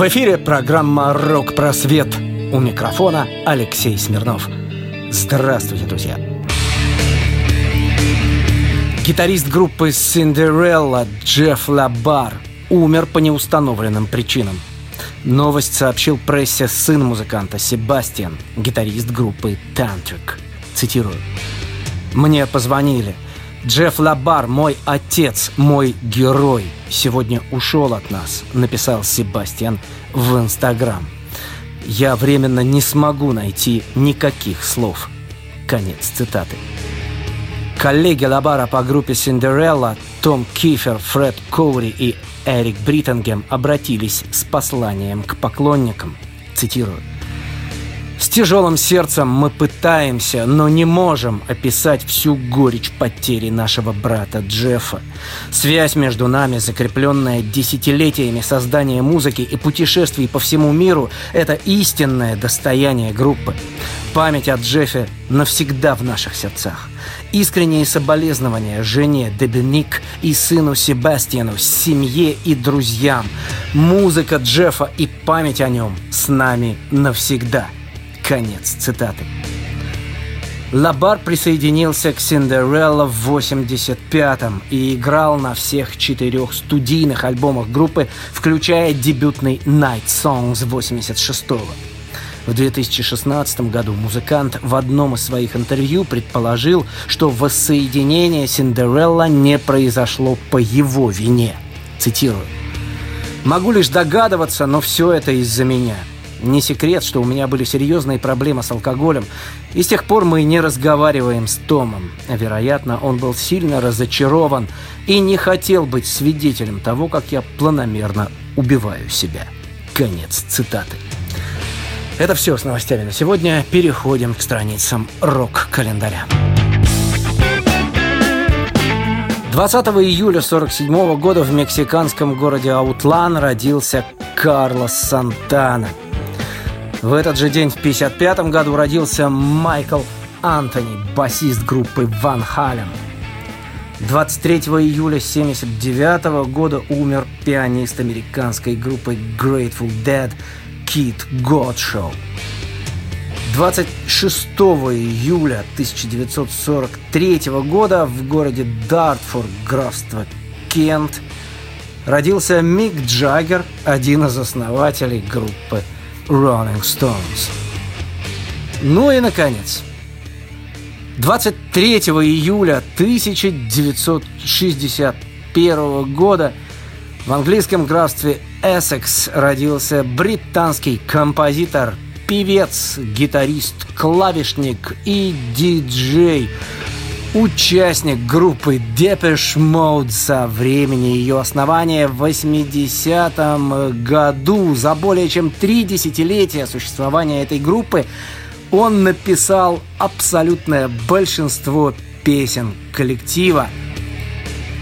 В эфире программа «Рок-просвет». У микрофона Алексей Смирнов. Здравствуйте, друзья! Гитарист группы Cinderella Джефф Лабар умер по неустановленным причинам. Новость сообщил прессе сын музыканта Себастьян, гитарист группы Tantric. Цитирую. «Мне позвонили. Джефф Лабар, мой отец, мой герой, сегодня ушел от нас», написал Себастьян в Инстаграм. «Я временно не смогу найти никаких слов». Конец цитаты. Коллеги Лабара по группе «Синдерелла» Том Кифер, Фред Коури и Эрик Бриттенгем обратились с посланием к поклонникам. Цитирую. С тяжелым сердцем мы пытаемся, но не можем описать всю горечь потери нашего брата Джеффа. Связь между нами, закрепленная десятилетиями создания музыки и путешествий по всему миру, это истинное достояние группы. Память о Джеффе навсегда в наших сердцах. Искренние соболезнования жене Дебеник и сыну Себастьяну, семье и друзьям. Музыка Джеффа и память о нем с нами навсегда – Конец цитаты. Лабар присоединился к Синдерелла в 85-м и играл на всех четырех студийных альбомах группы, включая дебютный Night Songs 86-го. В 2016 году музыкант в одном из своих интервью предположил, что воссоединение Синдерелла не произошло по его вине. Цитирую. «Могу лишь догадываться, но все это из-за меня. Не секрет, что у меня были серьезные проблемы с алкоголем, и с тех пор мы не разговариваем с Томом. Вероятно, он был сильно разочарован и не хотел быть свидетелем того, как я планомерно убиваю себя. Конец цитаты. Это все с новостями на сегодня. Переходим к страницам рок-календаря. 20 июля 1947 года в мексиканском городе Аутлан родился Карлос Сантана – в этот же день в 1955 году родился Майкл Антони, басист группы Ван Хален. 23 июля 1979 года умер пианист американской группы Grateful Dead Кит Годшоу. 26 июля 1943 года в городе Дартфорд, графство Кент, родился Мик Джаггер, один из основателей группы Rolling Stones. Ну и, наконец, 23 июля 1961 года в английском графстве Эссекс родился британский композитор, певец, гитарист, клавишник и диджей – участник группы Depeche Mode со времени ее основания в 80-м году. За более чем три десятилетия существования этой группы он написал абсолютное большинство песен коллектива.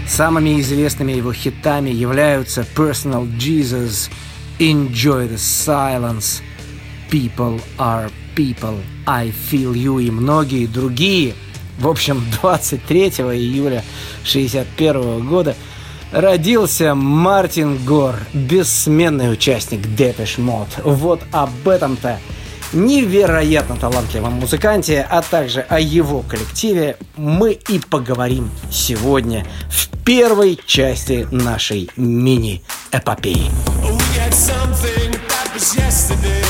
Самыми известными его хитами являются Personal Jesus, Enjoy the Silence, People are People, I Feel You и многие другие – в общем, 23 июля 1961 года родился Мартин Гор, бессменный участник Depeche Mode. Вот об этом-то невероятно талантливом музыканте, а также о его коллективе мы и поговорим сегодня в первой части нашей мини-эпопеи. Temptations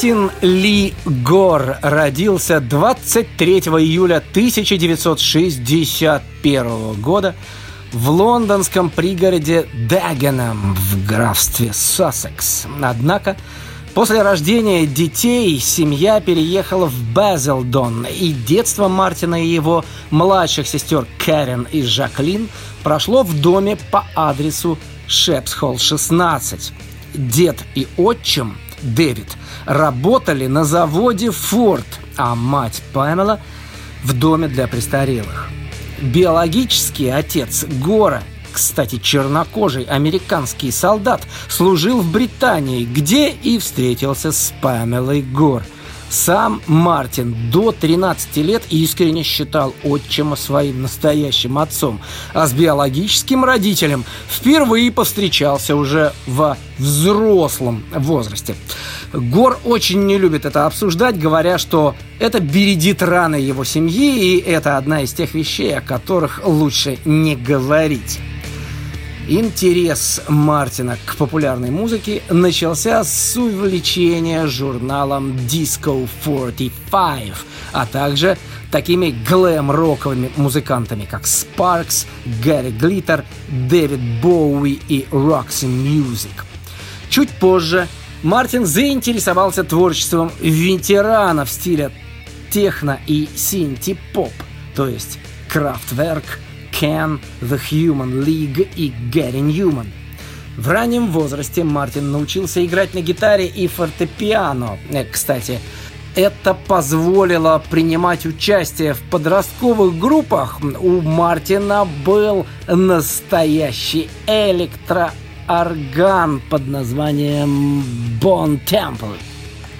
Мартин Ли Гор родился 23 июля 1961 года в лондонском пригороде Дагенам в графстве Сассекс. Однако После рождения детей семья переехала в Базелдон, и детство Мартина и его младших сестер Кэрен и Жаклин прошло в доме по адресу Шепсхолл 16. Дед и отчим Дэвид работали на заводе «Форд», а мать Памела в доме для престарелых. Биологический отец Гора кстати, чернокожий американский солдат служил в Британии, где и встретился с Памелой Гор. Сам Мартин до 13 лет искренне считал отчима своим настоящим отцом, а с биологическим родителем впервые повстречался уже во взрослом возрасте. Гор очень не любит это обсуждать, говоря, что это бередит раны его семьи, и это одна из тех вещей, о которых лучше не говорить. Интерес Мартина к популярной музыке начался с увлечения журналом Disco 45, а также такими глэм-роковыми музыкантами, как Sparks, Гарри Глиттер, Дэвид Боуи и Roxy Music. Чуть позже Мартин заинтересовался творчеством ветеранов стиля техно и синти-поп, то есть Kraftwerk – Can, The Human League и Gary Newman. В раннем возрасте Мартин научился играть на гитаре и фортепиано. Э, кстати, это позволило принимать участие в подростковых группах. У Мартина был настоящий электроорган под названием Bon Temple.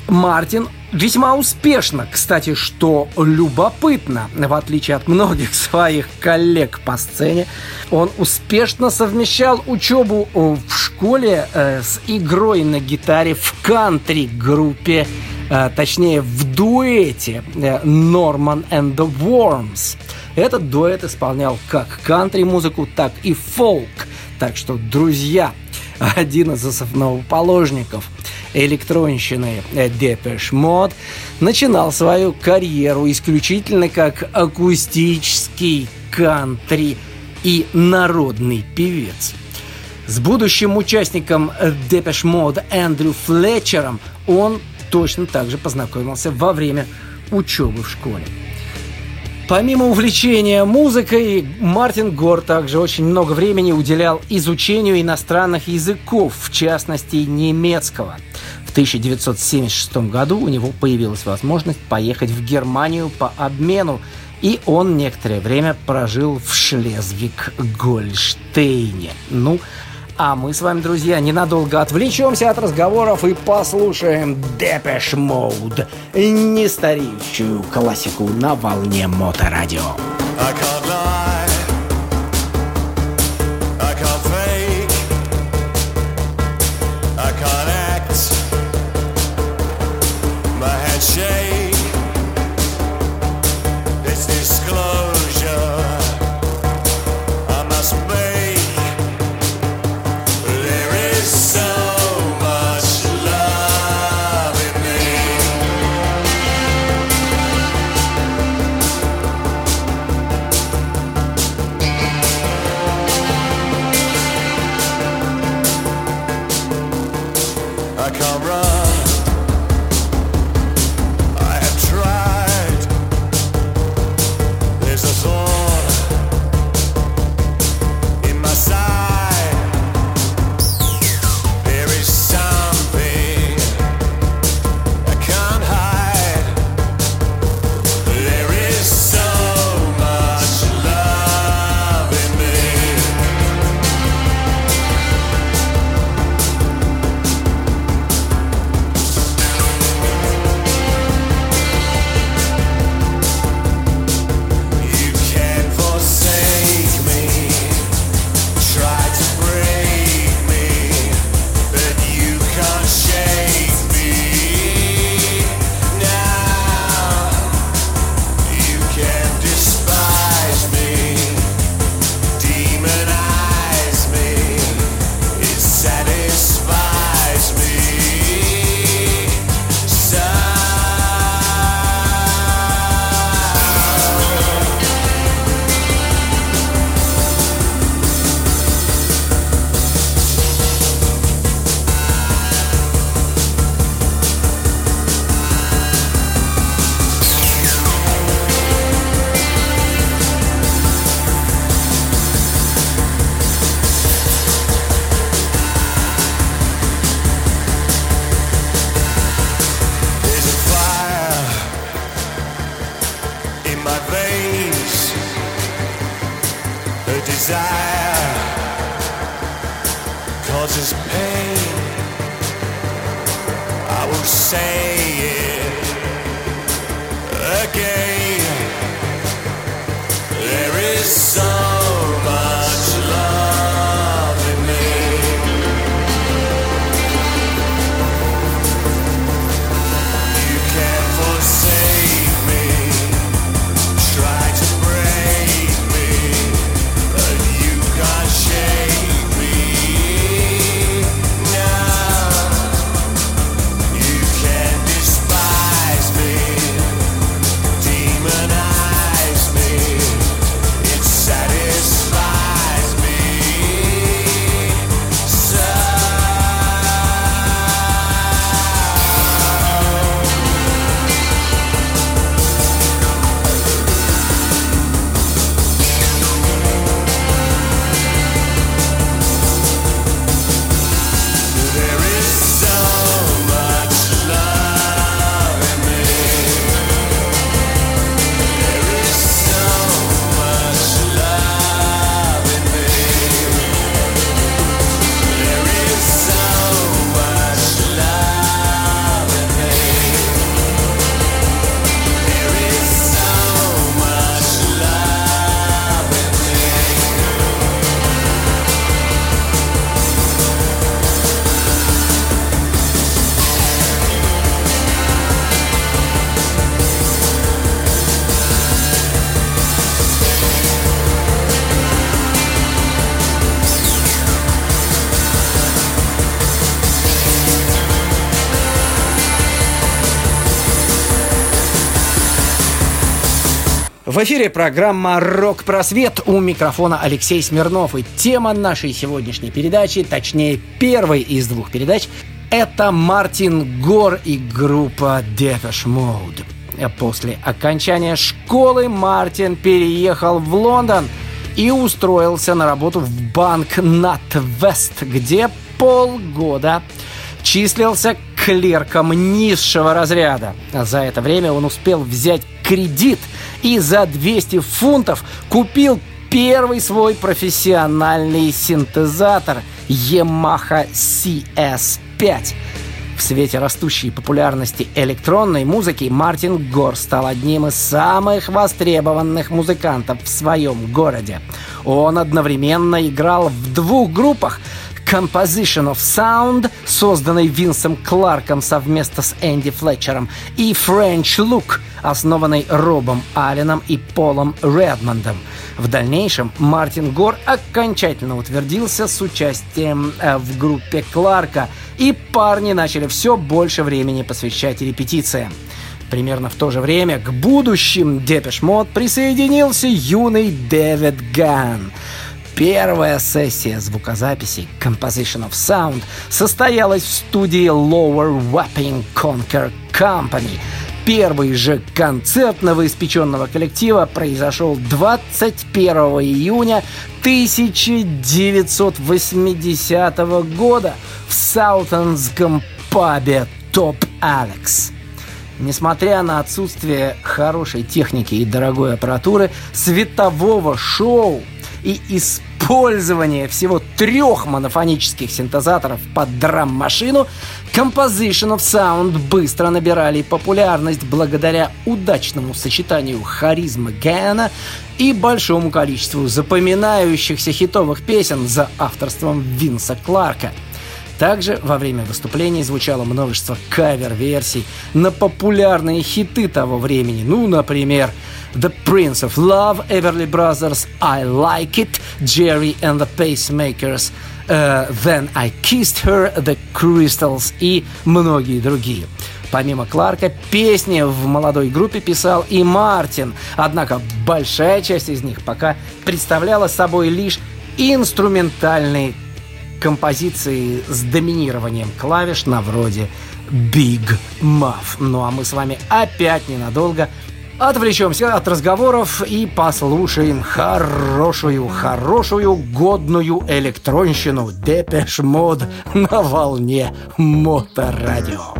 Мартин весьма успешно, кстати, что любопытно, в отличие от многих своих коллег по сцене, он успешно совмещал учебу в школе э, с игрой на гитаре в кантри-группе, э, точнее в дуэте Norman and the Worms. Этот дуэт исполнял как кантри-музыку, так и фолк. Так что, друзья, один из основоположников электронщины Depeche Mode начинал свою карьеру исключительно как акустический кантри и народный певец. С будущим участником Depeche Mode Эндрю Флетчером он точно так же познакомился во время учебы в школе. Помимо увлечения музыкой, Мартин Гор также очень много времени уделял изучению иностранных языков, в частности немецкого. В 1976 году у него появилась возможность поехать в Германию по обмену, и он некоторое время прожил в Шлезвиг-Гольштейне. Ну, а мы с вами, друзья, ненадолго отвлечемся от разговоров и послушаем Depeche Mode, нестареющую классику на волне моторадио. I В эфире программа «Рок-просвет» у микрофона Алексей Смирнов. И тема нашей сегодняшней передачи, точнее первой из двух передач, это Мартин Гор и группа Depeche Mode. После окончания школы Мартин переехал в Лондон и устроился на работу в банк NatWest, где полгода числился клерком низшего разряда. За это время он успел взять кредит и за 200 фунтов купил первый свой профессиональный синтезатор Yamaha CS5. В свете растущей популярности электронной музыки Мартин Гор стал одним из самых востребованных музыкантов в своем городе. Он одновременно играл в двух группах Composition of Sound, созданной Винсом Кларком совместно с Энди Флетчером, и French Look, основанной Робом Алленом и Полом Редмондом. В дальнейшем Мартин Гор окончательно утвердился с участием э, в группе Кларка, и парни начали все больше времени посвящать репетициям. Примерно в то же время к будущим Depeche Mode присоединился юный Дэвид Гаан. Первая сессия звукозаписи Composition of Sound состоялась в студии Lower Wapping Conquer Company. Первый же концерт новоиспеченного коллектива произошел 21 июня 1980 года в Саутонском пабе Топ Алекс. Несмотря на отсутствие хорошей техники и дорогой аппаратуры, светового шоу и использование всего трех монофонических синтезаторов под драм-машину, Composition of Sound быстро набирали популярность благодаря удачному сочетанию харизмы Гэна и большому количеству запоминающихся хитовых песен за авторством Винса Кларка – также во время выступлений звучало множество кавер-версий на популярные хиты того времени. Ну, например, The Prince of Love, Everly Brothers, I Like It, Jerry and the Pacemakers, Then I Kissed Her, The Crystals и многие другие. Помимо Кларка, песни в молодой группе писал и Мартин, однако большая часть из них пока представляла собой лишь инструментальные композиции с доминированием клавиш на вроде Big Muff. Ну а мы с вами опять ненадолго отвлечемся от разговоров и послушаем хорошую, хорошую, годную электронщину Депеш Мод на волне Моторадио.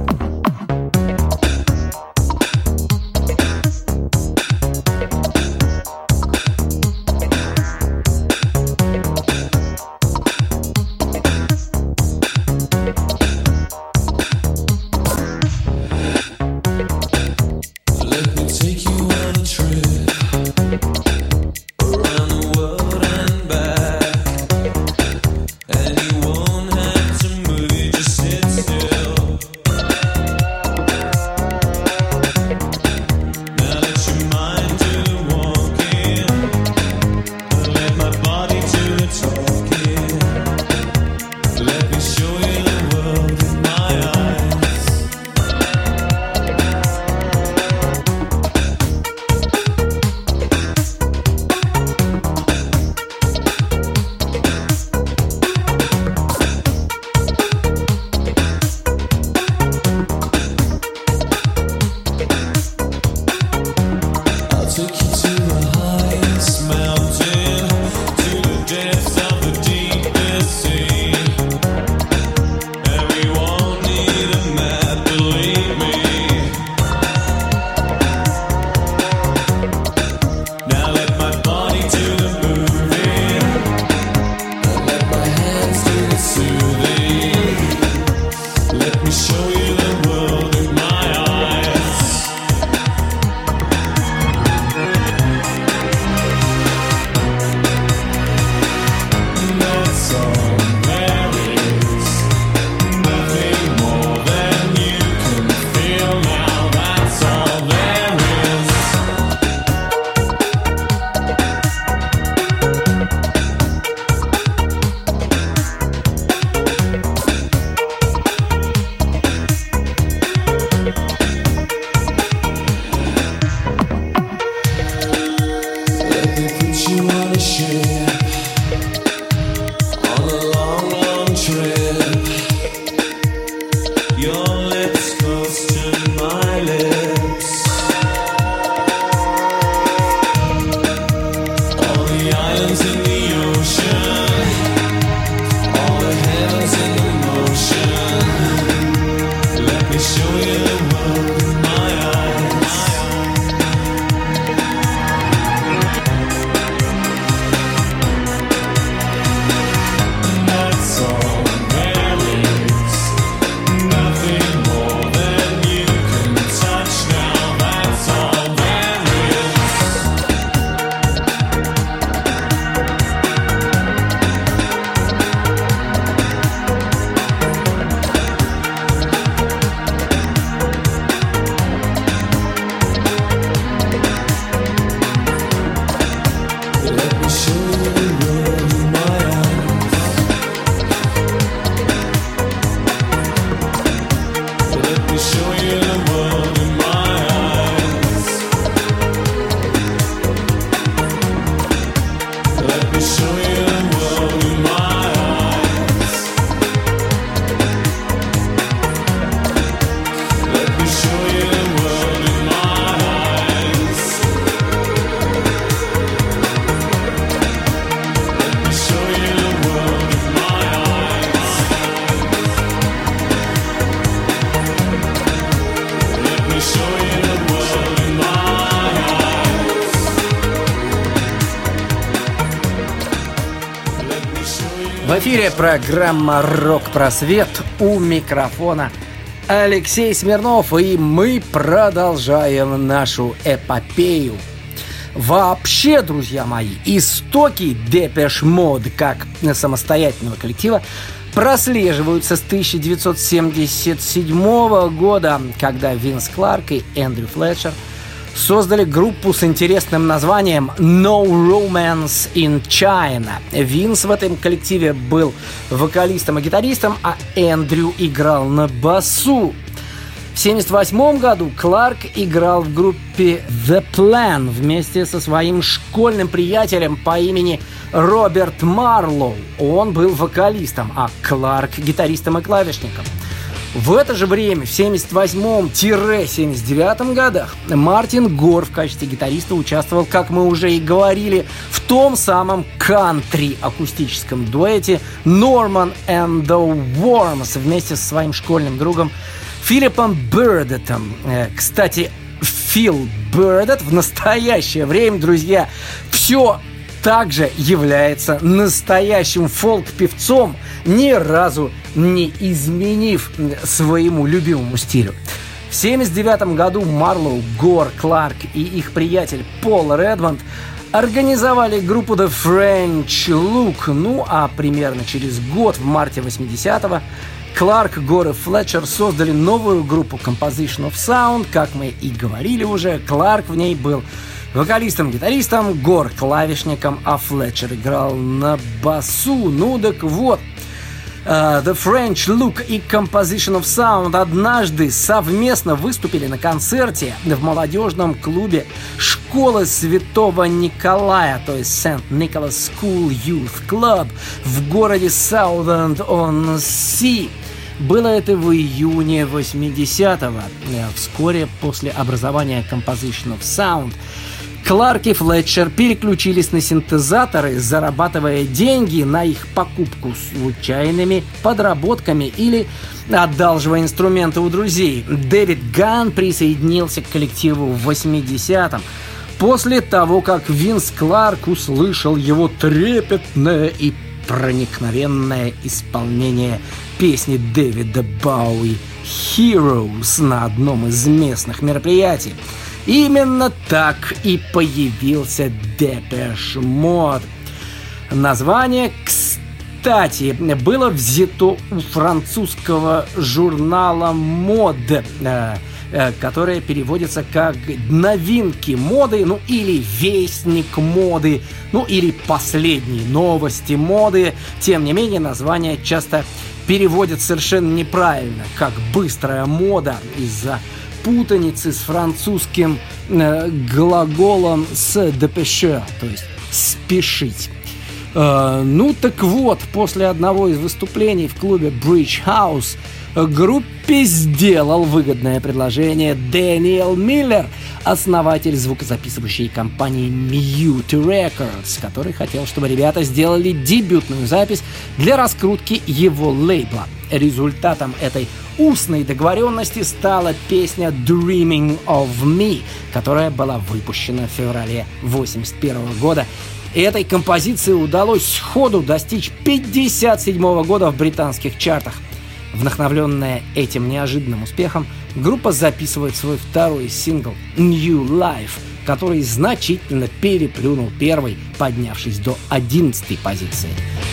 В эфире программа «Рок-просвет» у микрофона Алексей Смирнов, и мы продолжаем нашу эпопею. Вообще, друзья мои, истоки Depeche Mode как самостоятельного коллектива прослеживаются с 1977 года, когда Винс Кларк и Эндрю Флетчер – создали группу с интересным названием No Romance in China. Винс в этом коллективе был вокалистом и гитаристом, а Эндрю играл на басу. В 1978 году Кларк играл в группе The Plan вместе со своим школьным приятелем по имени Роберт Марлоу. Он был вокалистом, а Кларк – гитаристом и клавишником – в это же время, в 78-79 годах, Мартин Гор в качестве гитариста участвовал, как мы уже и говорили, в том самом кантри-акустическом дуэте Norman and the Worms вместе со своим школьным другом Филиппом Бердетом. Э, кстати, Фил Бердет в настоящее время, друзья, все также является настоящим фолк-певцом, ни разу не изменив своему любимому стилю. В 1979 году Марлоу, Гор, Кларк и их приятель Пол Редмонд организовали группу The French Look. Ну а примерно через год, в марте 80-го, Кларк, Гор и Флетчер создали новую группу Composition of Sound. Как мы и говорили уже, Кларк в ней был вокалистом-гитаристом, Гор клавишником, а Флетчер играл на басу. Ну так вот, Uh, The French Look и Composition of Sound однажды совместно выступили на концерте в молодежном клубе школы Святого Николая, то есть St. Nicholas School Youth Club в городе Southend-on-Sea. Было это в июне 80-го, э, вскоре после образования Composition of Sound – Кларк и Флетчер переключились на синтезаторы, зарабатывая деньги на их покупку случайными подработками или одалживая инструменты у друзей. Дэвид Ган присоединился к коллективу в 80-м, после того, как Винс Кларк услышал его трепетное и проникновенное исполнение песни Дэвида Бауи «Heroes» на одном из местных мероприятий. Именно так и появился Depeche Mode. Название, кстати, было взято у французского журнала «Mode», э, э, которое переводится как «новинки моды», ну или «вестник моды», ну или «последние новости моды». Тем не менее, название часто переводят совершенно неправильно, как «быстрая мода» из-за путаницы с французским э, глаголом с «dépêcher», то есть «спешить». Э, ну так вот, после одного из выступлений в клубе Bridge House группе сделал выгодное предложение Дэниел Миллер, основатель звукозаписывающей компании Mute Records, который хотел, чтобы ребята сделали дебютную запись для раскрутки его лейбла. Результатом этой устной договоренности стала песня Dreaming of Me, которая была выпущена в феврале 1981 года. Этой композиции удалось сходу достичь 57 года в британских чартах. Вдохновленная этим неожиданным успехом, группа записывает свой второй сингл «New Life», который значительно переплюнул первый, поднявшись до 11 позиции.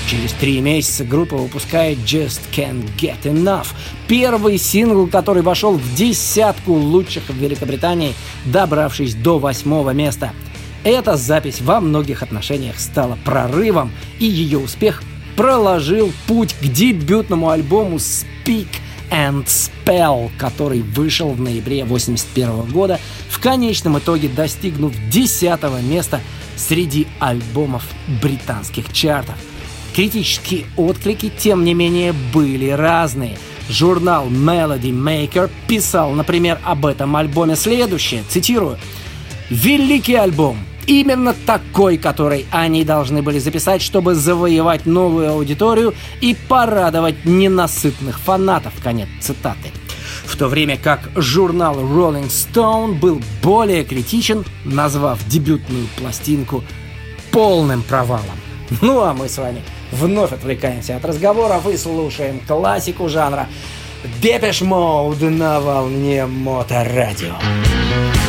Через три месяца группа выпускает Just Can't Get Enough, первый сингл, который вошел в десятку лучших в Великобритании, добравшись до восьмого места. Эта запись во многих отношениях стала прорывом, и ее успех проложил путь к дебютному альбому Speak and Spell, который вышел в ноябре 1981 года, в конечном итоге достигнув 10 места среди альбомов британских чартов. Критические отклики, тем не менее, были разные. Журнал Melody Maker писал, например, об этом альбоме следующее, цитирую, «Великий альбом, Именно такой, который они должны были записать, чтобы завоевать новую аудиторию и порадовать ненасытных фанатов. Конец цитаты. в то время как журнал Rolling Stone был более критичен, назвав дебютную пластинку полным провалом. Ну а мы с вами вновь отвлекаемся от разговоров и классику жанра Депеш Mode на волне Моторадио. I've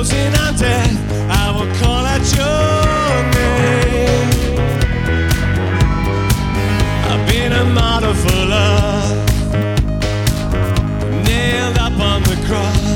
closing on death, I will call out your name. I've been a model for love, nailed up on the cross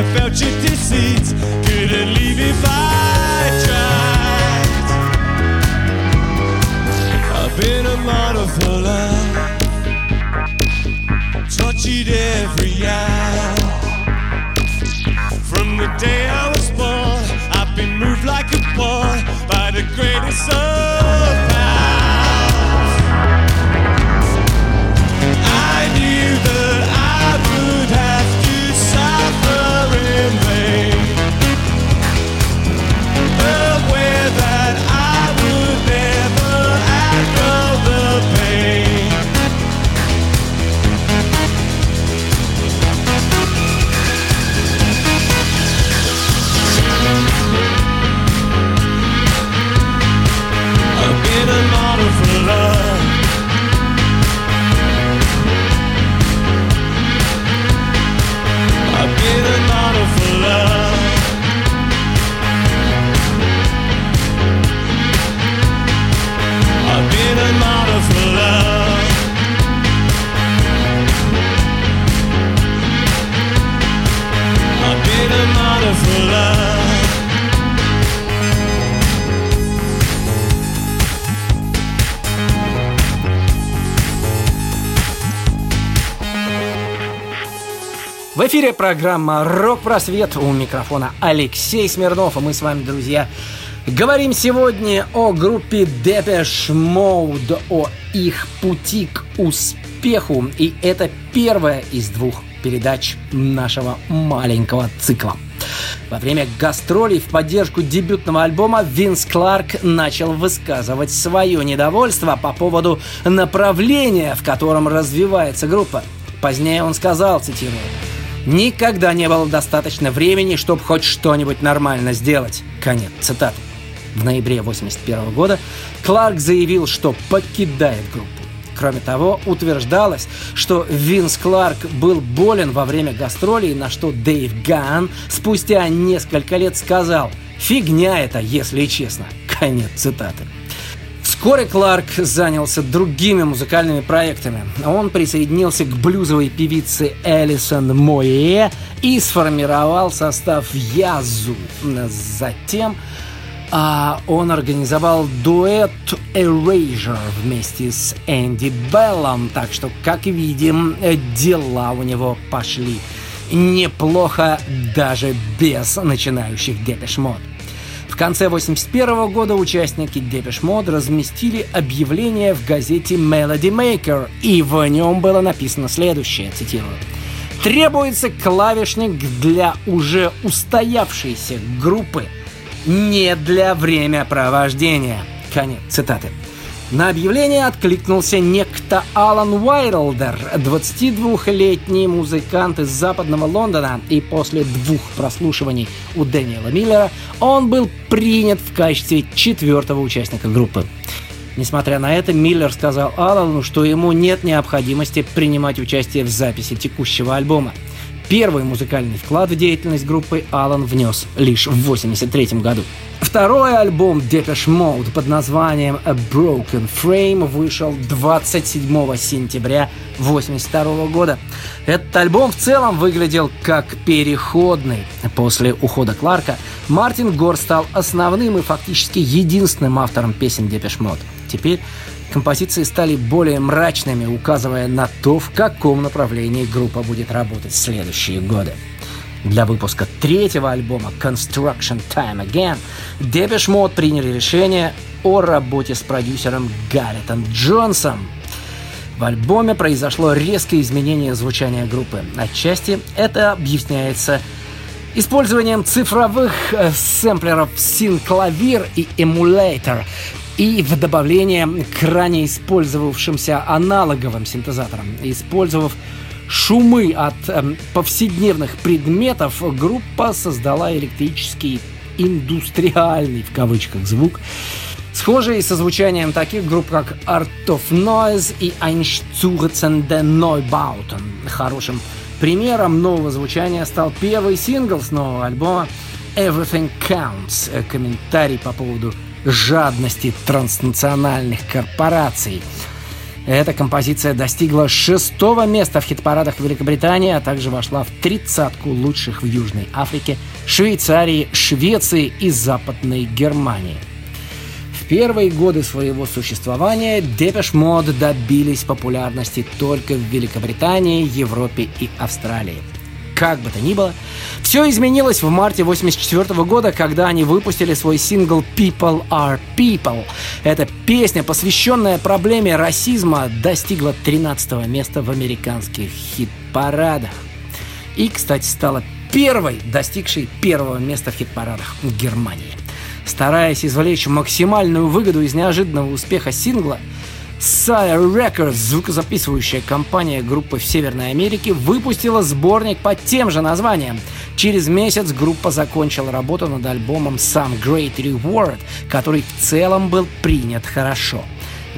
I felt your deceit. Couldn't leave if I tried. I've been a model for love. Tortured every hour. From the day I was born, I've been moved like a pawn by the greatest of powers. I knew that эфире программа «Рок-просвет». У микрофона Алексей Смирнов. И мы с вами, друзья, говорим сегодня о группе Depeche Mode, о их пути к успеху. И это первая из двух передач нашего маленького цикла. Во время гастролей в поддержку дебютного альбома Винс Кларк начал высказывать свое недовольство по поводу направления, в котором развивается группа. Позднее он сказал, цитирую, Никогда не было достаточно времени, чтобы хоть что-нибудь нормально сделать. Конец цитаты. В ноябре 1981 года Кларк заявил, что покидает группу. Кроме того, утверждалось, что Винс Кларк был болен во время гастролей, на что Дэйв Ган спустя несколько лет сказал «Фигня это, если честно». Конец цитаты. Вскоре Кларк занялся другими музыкальными проектами. Он присоединился к блюзовой певице Элисон Мое и сформировал состав Язу. Затем а, он организовал дуэт Erasure вместе с Энди Беллом. Так что, как видим, дела у него пошли неплохо даже без начинающих. В конце 1981 года участники Depeche Mode разместили объявление в газете Melody Maker, и в нем было написано следующее, цитирую. Требуется клавишник для уже устоявшейся группы, не для времяпровождения. Конец цитаты. На объявление откликнулся некто Алан Уайлдер, 22-летний музыкант из западного Лондона, и после двух прослушиваний у Дэниела Миллера он был принят в качестве четвертого участника группы. Несмотря на это, Миллер сказал Алану, что ему нет необходимости принимать участие в записи текущего альбома. Первый музыкальный вклад в деятельность группы Алан внес лишь в 1983 году. Второй альбом Depeche Mode под названием A Broken Frame вышел 27 сентября 1982 года. Этот альбом в целом выглядел как переходный. После ухода Кларка Мартин Гор стал основным и фактически единственным автором песен Depeche Mode. Теперь композиции стали более мрачными, указывая на то, в каком направлении группа будет работать в следующие годы. Для выпуска третьего альбома Construction Time Again Depeche Mode приняли решение о работе с продюсером Гарретом Джонсом. В альбоме произошло резкое изменение звучания группы. Отчасти это объясняется использованием цифровых э, сэмплеров синклавир и эмулятор и в добавление к ранее использовавшимся аналоговым синтезаторам, использовав шумы от э, повседневных предметов, группа создала электрический индустриальный в кавычках звук, схожий со звучанием таких групп, как Art of Noise и Einstürzende Neubauten. Хорошим примером нового звучания стал первый сингл с нового альбома Everything Counts. Комментарий по поводу жадности транснациональных корпораций – эта композиция достигла шестого места в хит-парадах Великобритании, а также вошла в тридцатку лучших в Южной Африке, Швейцарии, Швеции и Западной Германии. В первые годы своего существования Depeche Mode добились популярности только в Великобритании, Европе и Австралии – как бы то ни было, все изменилось в марте 1984 года, когда они выпустили свой сингл «People are People». Эта песня, посвященная проблеме расизма, достигла 13 места в американских хит-парадах. И, кстати, стала первой, достигшей первого места в хит-парадах в Германии. Стараясь извлечь максимальную выгоду из неожиданного успеха сингла, Sire Records, звукозаписывающая компания группы в Северной Америке, выпустила сборник под тем же названием. Через месяц группа закончила работу над альбомом Some Great Reward, который в целом был принят хорошо.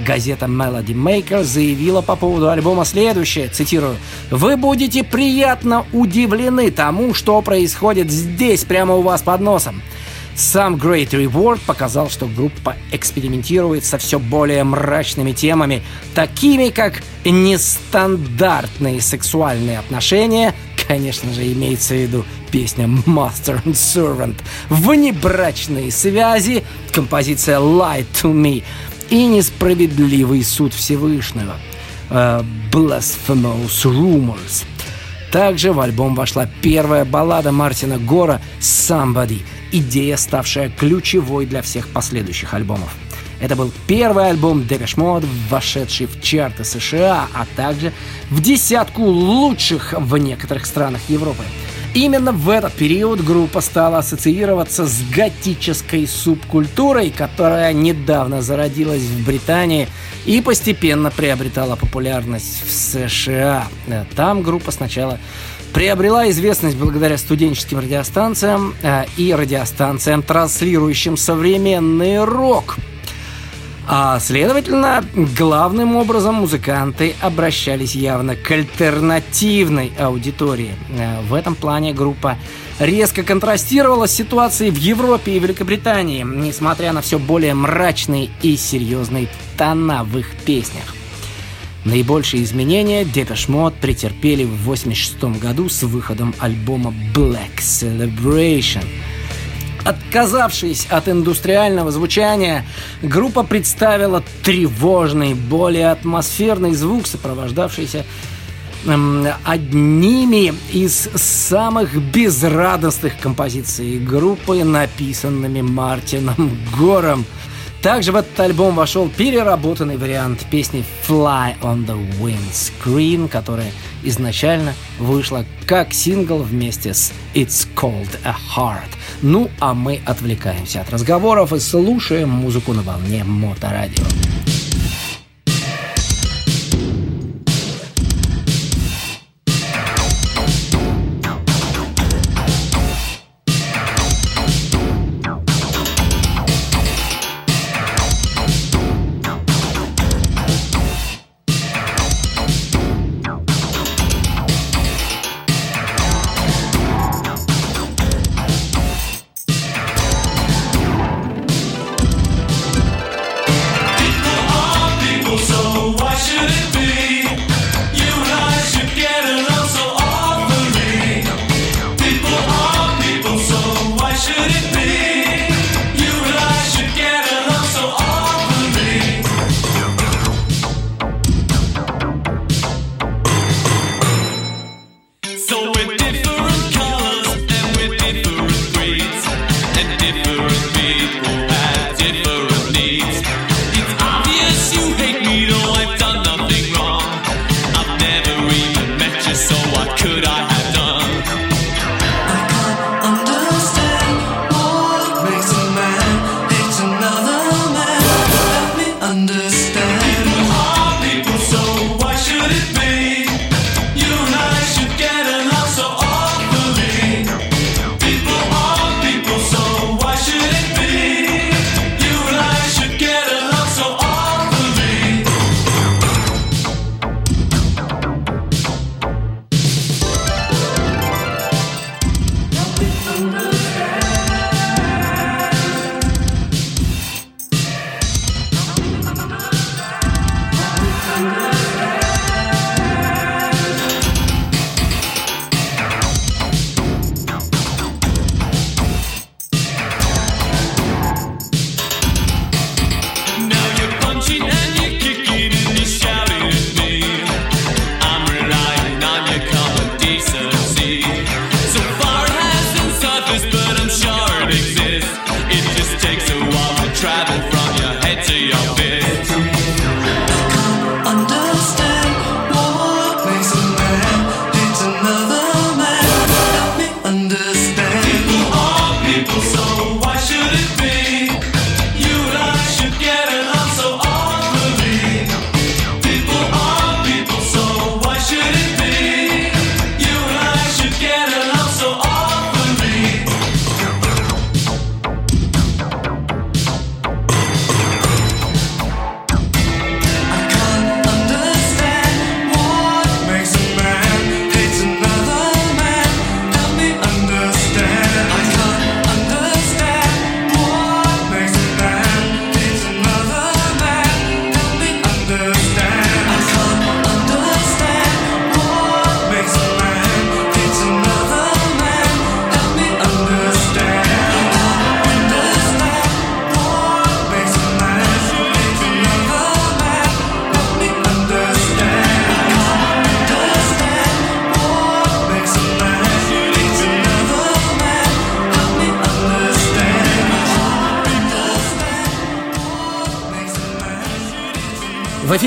Газета Melody Maker заявила по поводу альбома следующее, цитирую, «Вы будете приятно удивлены тому, что происходит здесь, прямо у вас под носом. Сам Great Reward показал, что группа экспериментирует со все более мрачными темами, такими как нестандартные сексуальные отношения, конечно же, имеется в виду песня Master and Servant, внебрачные связи, композиция Lie to Me и несправедливый суд Всевышнего. Uh, Blasphemous Rumors. Также в альбом вошла первая баллада Мартина Гора «Somebody», идея, ставшая ключевой для всех последующих альбомов. Это был первый альбом Depeche Mode, вошедший в чарты США, а также в десятку лучших в некоторых странах Европы. Именно в этот период группа стала ассоциироваться с готической субкультурой, которая недавно зародилась в Британии и постепенно приобретала популярность в США. Там группа сначала приобрела известность благодаря студенческим радиостанциям э, и радиостанциям, транслирующим современный рок. А, следовательно, главным образом музыканты обращались явно к альтернативной аудитории. Э, в этом плане группа резко контрастировала с ситуацией в Европе и Великобритании, несмотря на все более мрачные и серьезные тона в их песнях. Наибольшие изменения Depeche Mode претерпели в 1986 году с выходом альбома Black Celebration. Отказавшись от индустриального звучания, группа представила тревожный, более атмосферный звук, сопровождавшийся эм, одними из самых безрадостных композиций группы, написанными Мартином Гором – Также в этот альбом вошел переработанный вариант песни Fly on the Windscreen, которая изначально вышла как сингл вместе с It's Called a Heart. Ну, а мы отвлекаемся от разговоров и слушаем музыку на волне Моторадио.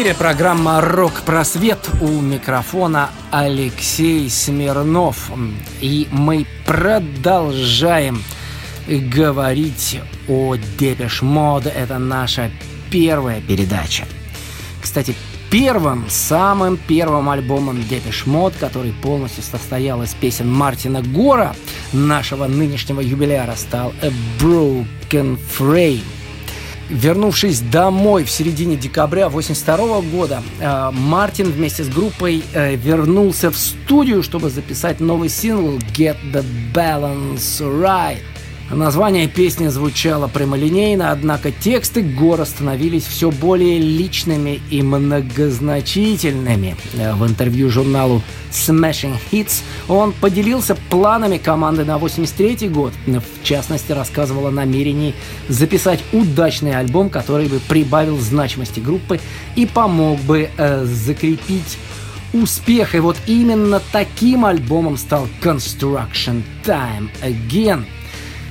Эфире программа «Рок-просвет» у микрофона Алексей Смирнов. И мы продолжаем говорить о Depeche Mode. Это наша первая передача. Кстати, первым, самым первым альбомом Depeche Mode, который полностью состоял из песен Мартина Гора, нашего нынешнего юбиляра, стал A Broken Frame. Вернувшись домой в середине декабря 1982 года, э, Мартин вместе с группой э, вернулся в студию, чтобы записать новый сингл «Get the Balance Right». Название песни звучало прямолинейно, однако тексты Гора становились все более личными и многозначительными. В интервью журналу Smashing Hits он поделился планами команды на 83 год. В частности, рассказывал о намерении записать удачный альбом, который бы прибавил значимости группы и помог бы э, закрепить успех. И вот именно таким альбомом стал Construction Time Again –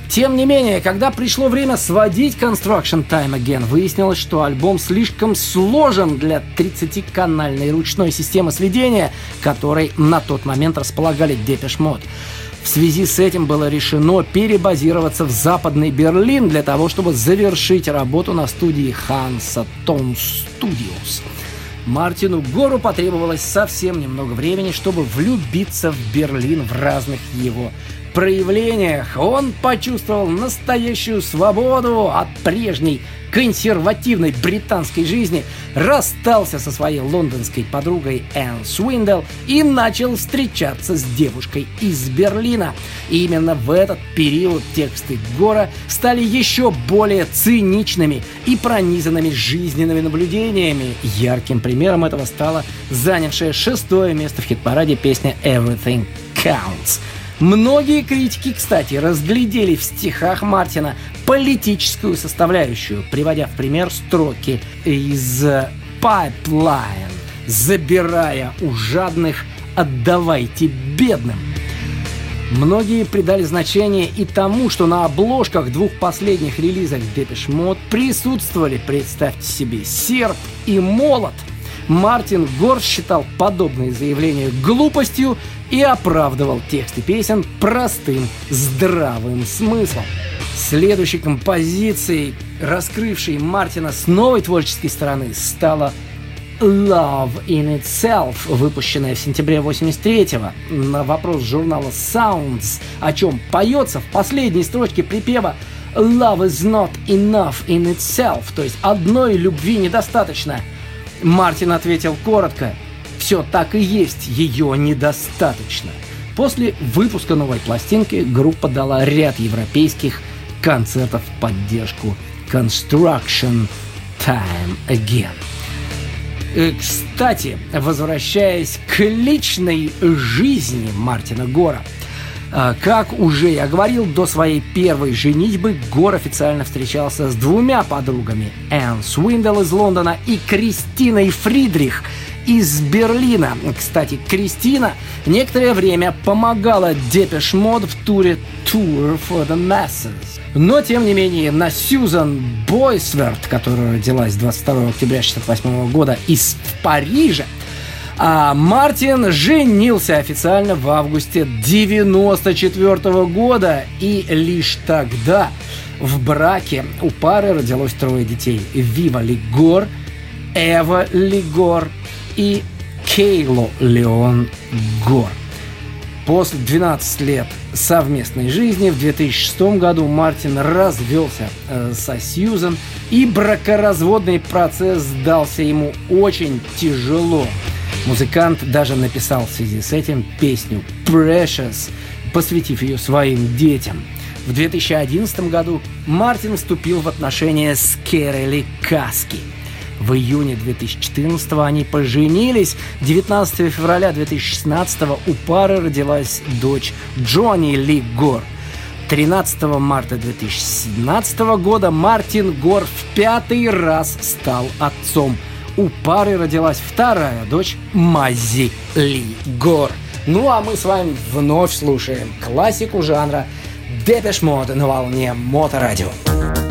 Тем не менее, когда пришло время сводить Construction Time Again, выяснилось, что альбом слишком сложен для 30-канальной ручной системы сведения, которой на тот момент располагали Depeche Mode. В связи с этим было решено перебазироваться в Западный Берлин для того, чтобы завершить работу на студии Hansa Tone Studios. Мартину Гору потребовалось совсем немного времени, чтобы влюбиться в Берлин в разных его проявлениях он почувствовал настоящую свободу от прежней консервативной британской жизни, расстался со своей лондонской подругой Энн Свиндл и начал встречаться с девушкой из Берлина. И именно в этот период тексты Гора стали еще более циничными и пронизанными жизненными наблюдениями. Ярким примером этого стала занявшая шестое место в хит-параде песня «Everything Counts», Многие критики, кстати, разглядели в стихах Мартина политическую составляющую, приводя в пример строки из «Pipeline», забирая у жадных, отдавайте бедным. Многие придали значение и тому, что на обложках двух последних релизов Depeche Mode присутствовали, представьте себе, серп и молот – Мартин Гор считал подобные заявления глупостью и оправдывал тексты песен простым, здравым смыслом. Следующей композицией, раскрывшей Мартина с новой творческой стороны, стала Love in Itself, выпущенная в сентябре 83-го. На вопрос журнала Sounds, о чем поется в последней строчке припева Love is not enough in itself, то есть одной любви недостаточно – Мартин ответил коротко. Все так и есть, ее недостаточно. После выпуска новой пластинки группа дала ряд европейских концертов в поддержку Construction Time Again. Э, кстати, возвращаясь к личной жизни Мартина Гора – как уже я говорил, до своей первой женитьбы Гор официально встречался с двумя подругами. Энн Свиндл из Лондона и Кристиной Фридрих из Берлина. Кстати, Кристина некоторое время помогала Depeche Mode в туре Tour for the Masses. Но, тем не менее, на Сьюзан Бойсверт, которая родилась 22 октября 1968 года из Парижа, а Мартин женился официально в августе 94 года, и лишь тогда в браке у пары родилось трое детей. Вива Лигор, Эва Лигор и Кейло Леон Гор. После 12 лет совместной жизни в 2006 году Мартин развелся э, со Сьюзан, и бракоразводный процесс дался ему очень тяжело. Музыкант даже написал в связи с этим песню «Precious», посвятив ее своим детям. В 2011 году Мартин вступил в отношения с Керели Каски. В июне 2014 они поженились. 19 февраля 2016 у пары родилась дочь Джонни Ли Гор. 13 марта 2017 года Мартин Гор в пятый раз стал отцом – у пары родилась вторая дочь Мази Ли Гор. Ну а мы с вами вновь слушаем классику жанра Depeche Mode на волне Моторадио. some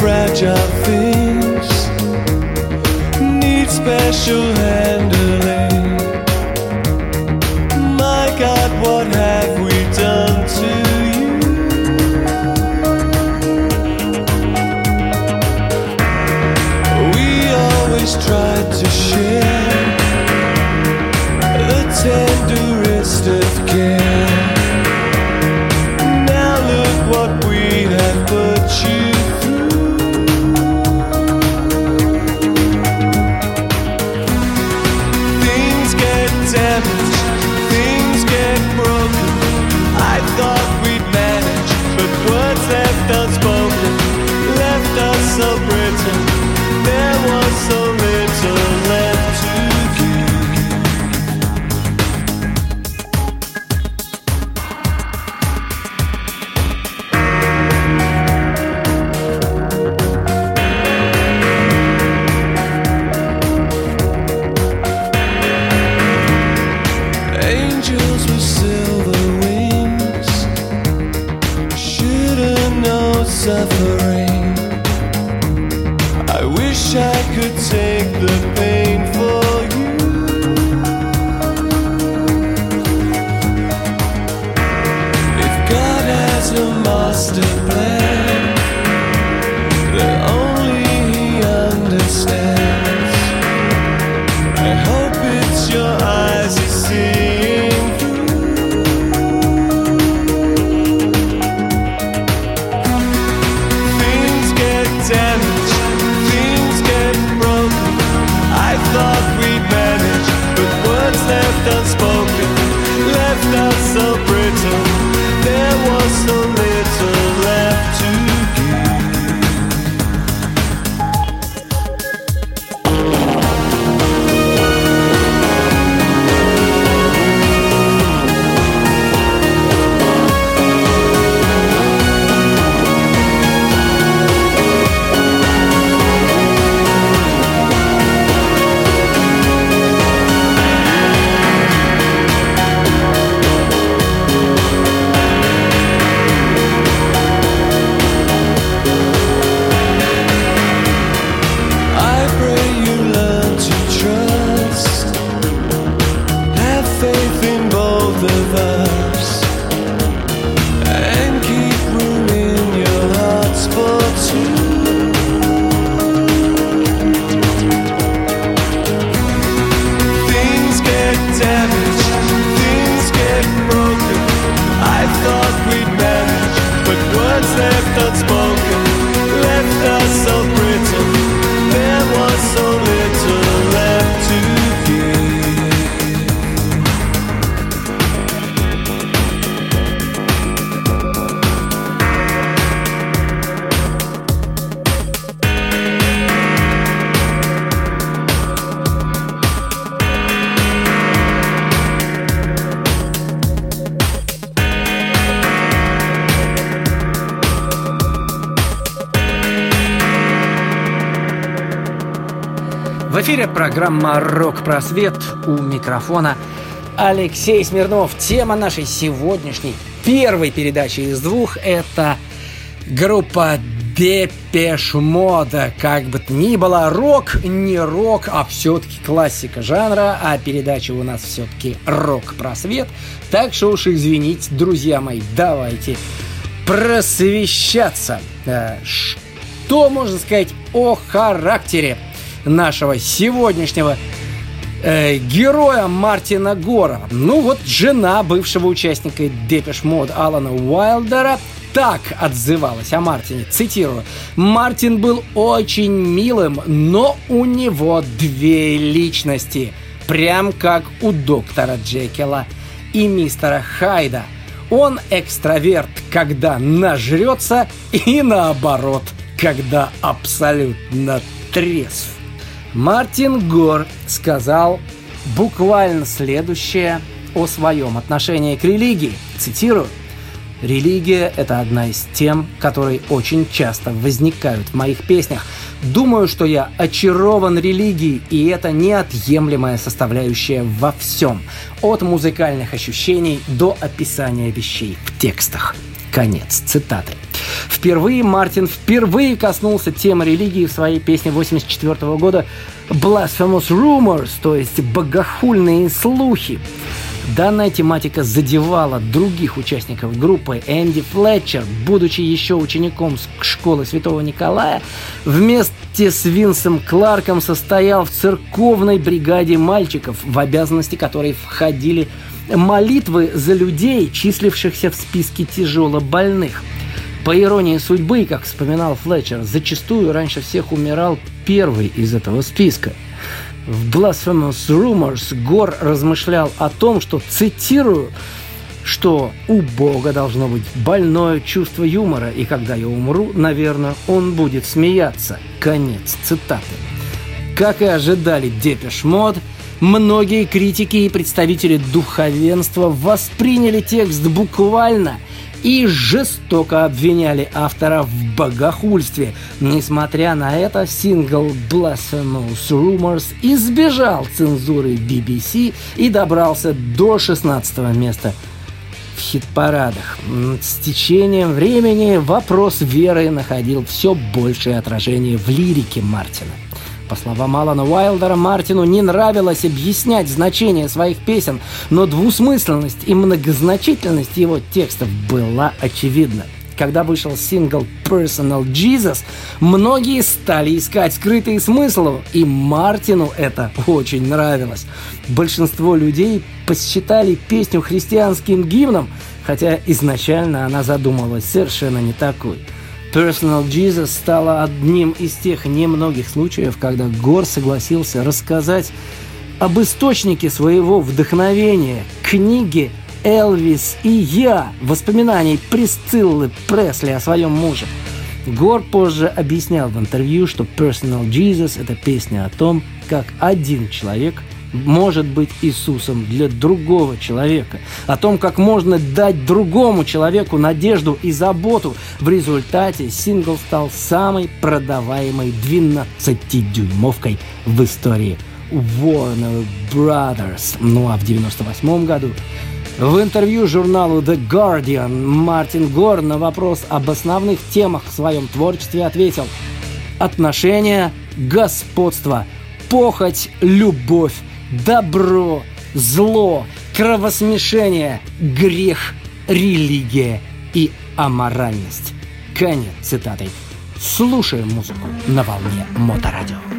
fragile things need special handling. В эфире программа «Рок-просвет» у микрофона Алексей Смирнов. Тема нашей сегодняшней первой передачи из двух – это группа Депеш Мода. Как бы то ни было, рок не рок, а все-таки классика жанра, а передача у нас все-таки рок-просвет. Так что уж извините, друзья мои, давайте просвещаться. Э, Что можно сказать о характере нашего сегодняшнего э, героя Мартина Гора. Ну вот жена бывшего участника Depeche Mode Алана Уайлдера так отзывалась о Мартине. Цитирую. «Мартин был очень милым, но у него две личности. Прям как у доктора Джекила и мистера Хайда. Он экстраверт, когда нажрется, и наоборот, когда абсолютно трезв. Мартин Гор сказал буквально следующее о своем отношении к религии. Цитирую. Религия – это одна из тем, которые очень часто возникают в моих песнях. Думаю, что я очарован религией, и это неотъемлемая составляющая во всем. От музыкальных ощущений до описания вещей в текстах. Конец цитаты. Впервые Мартин впервые коснулся темы религии в своей песне 84 года «Blasphemous Rumors», то есть «богохульные слухи». Данная тематика задевала других участников группы. Энди Флетчер, будучи еще учеником школы Святого Николая, вместе с Винсом Кларком состоял в церковной бригаде мальчиков, в обязанности которой входили молитвы за людей, числившихся в списке тяжело больных. По иронии судьбы, как вспоминал Флетчер, зачастую раньше всех умирал первый из этого списка. В Blasphemous Rumors Гор размышлял о том, что, цитирую, что у Бога должно быть больное чувство юмора, и когда я умру, наверное, он будет смеяться. Конец цитаты. Как и ожидали Depeche Mode, многие критики и представители духовенства восприняли текст буквально и жестоко обвиняли автора в богохульстве. Несмотря на это, сингл Blasphemous Rumors избежал цензуры BBC и добрался до 16 места в хит-парадах. С течением времени вопрос веры находил все большее отражение в лирике Мартина. По словам Алана Уайлдера, Мартину не нравилось объяснять значение своих песен, но двусмысленность и многозначительность его текстов была очевидна. Когда вышел сингл Personal Jesus, многие стали искать скрытые смыслы, и Мартину это очень нравилось. Большинство людей посчитали песню христианским гимном, хотя изначально она задумывалась совершенно не такой. Personal Jesus стала одним из тех немногих случаев, когда Гор согласился рассказать об источнике своего вдохновения, книге Элвис и я. Воспоминаний Присциллы Пресли о своем муже. Гор позже объяснял в интервью, что Personal Jesus – это песня о том, как один человек может быть Иисусом для другого человека, о том, как можно дать другому человеку надежду и заботу. В результате сингл стал самой продаваемой 12-дюймовкой в истории Warner Brothers. Ну а в 98 году в интервью журналу The Guardian Мартин Гор на вопрос об основных темах в своем творчестве ответил «Отношения, господство, похоть, любовь, добро, зло, кровосмешение, грех, религия и аморальность». Конец цитаты. Слушаем музыку на волне Моторадио.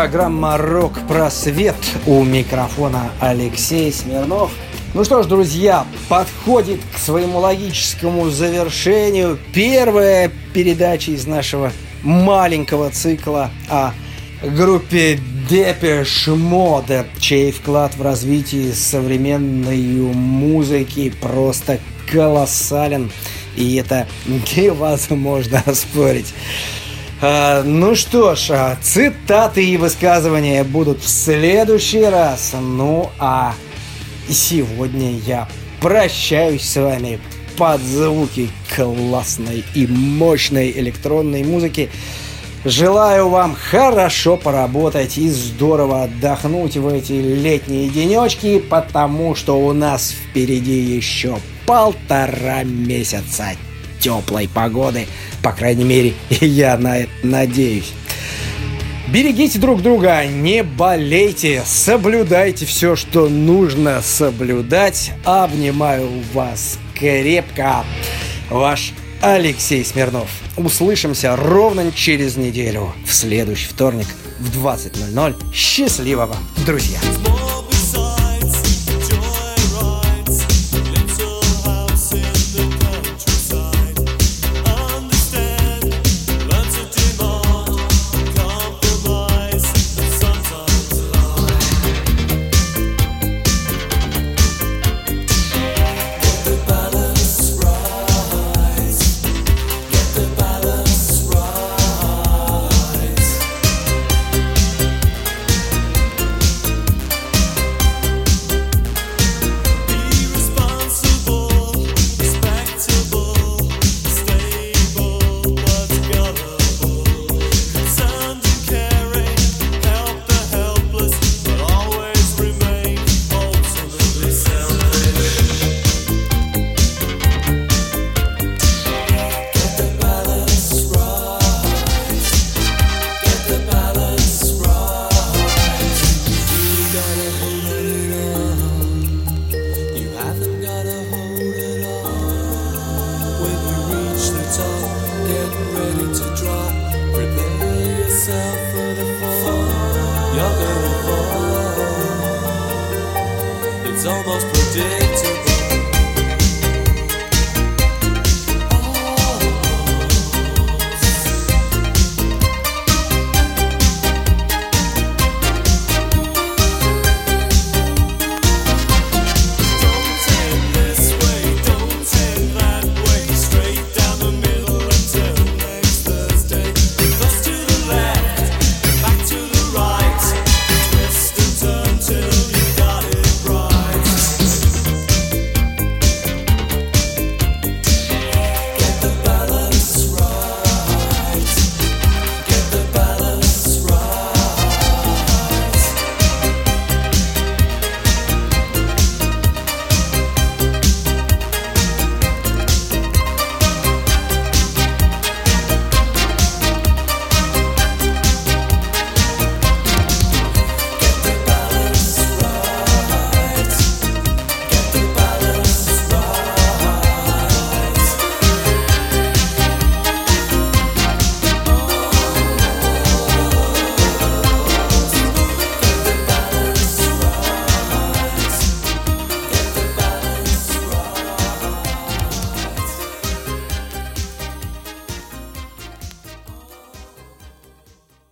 Программа «Рок-просвет». У микрофона Алексей Смирнов. Ну что ж, друзья, подходит к своему логическому завершению первая передача из нашего маленького цикла о группе Депеш Mode, чей вклад в развитие современной музыки просто колоссален, и это невозможно оспорить. А, ну что ж, а, цитаты и высказывания будут в следующий раз. Ну а сегодня я прощаюсь с вами под звуки классной и мощной электронной музыки. Желаю вам хорошо поработать и здорово отдохнуть в эти летние денечки, потому что у нас впереди еще полтора месяца теплой погоды. По крайней мере, я на это надеюсь. Берегите друг друга, не болейте, соблюдайте все, что нужно соблюдать. Обнимаю вас крепко. Ваш Алексей Смирнов. Услышимся ровно через неделю, в следующий вторник в 20.00. Счастливо вам, друзья!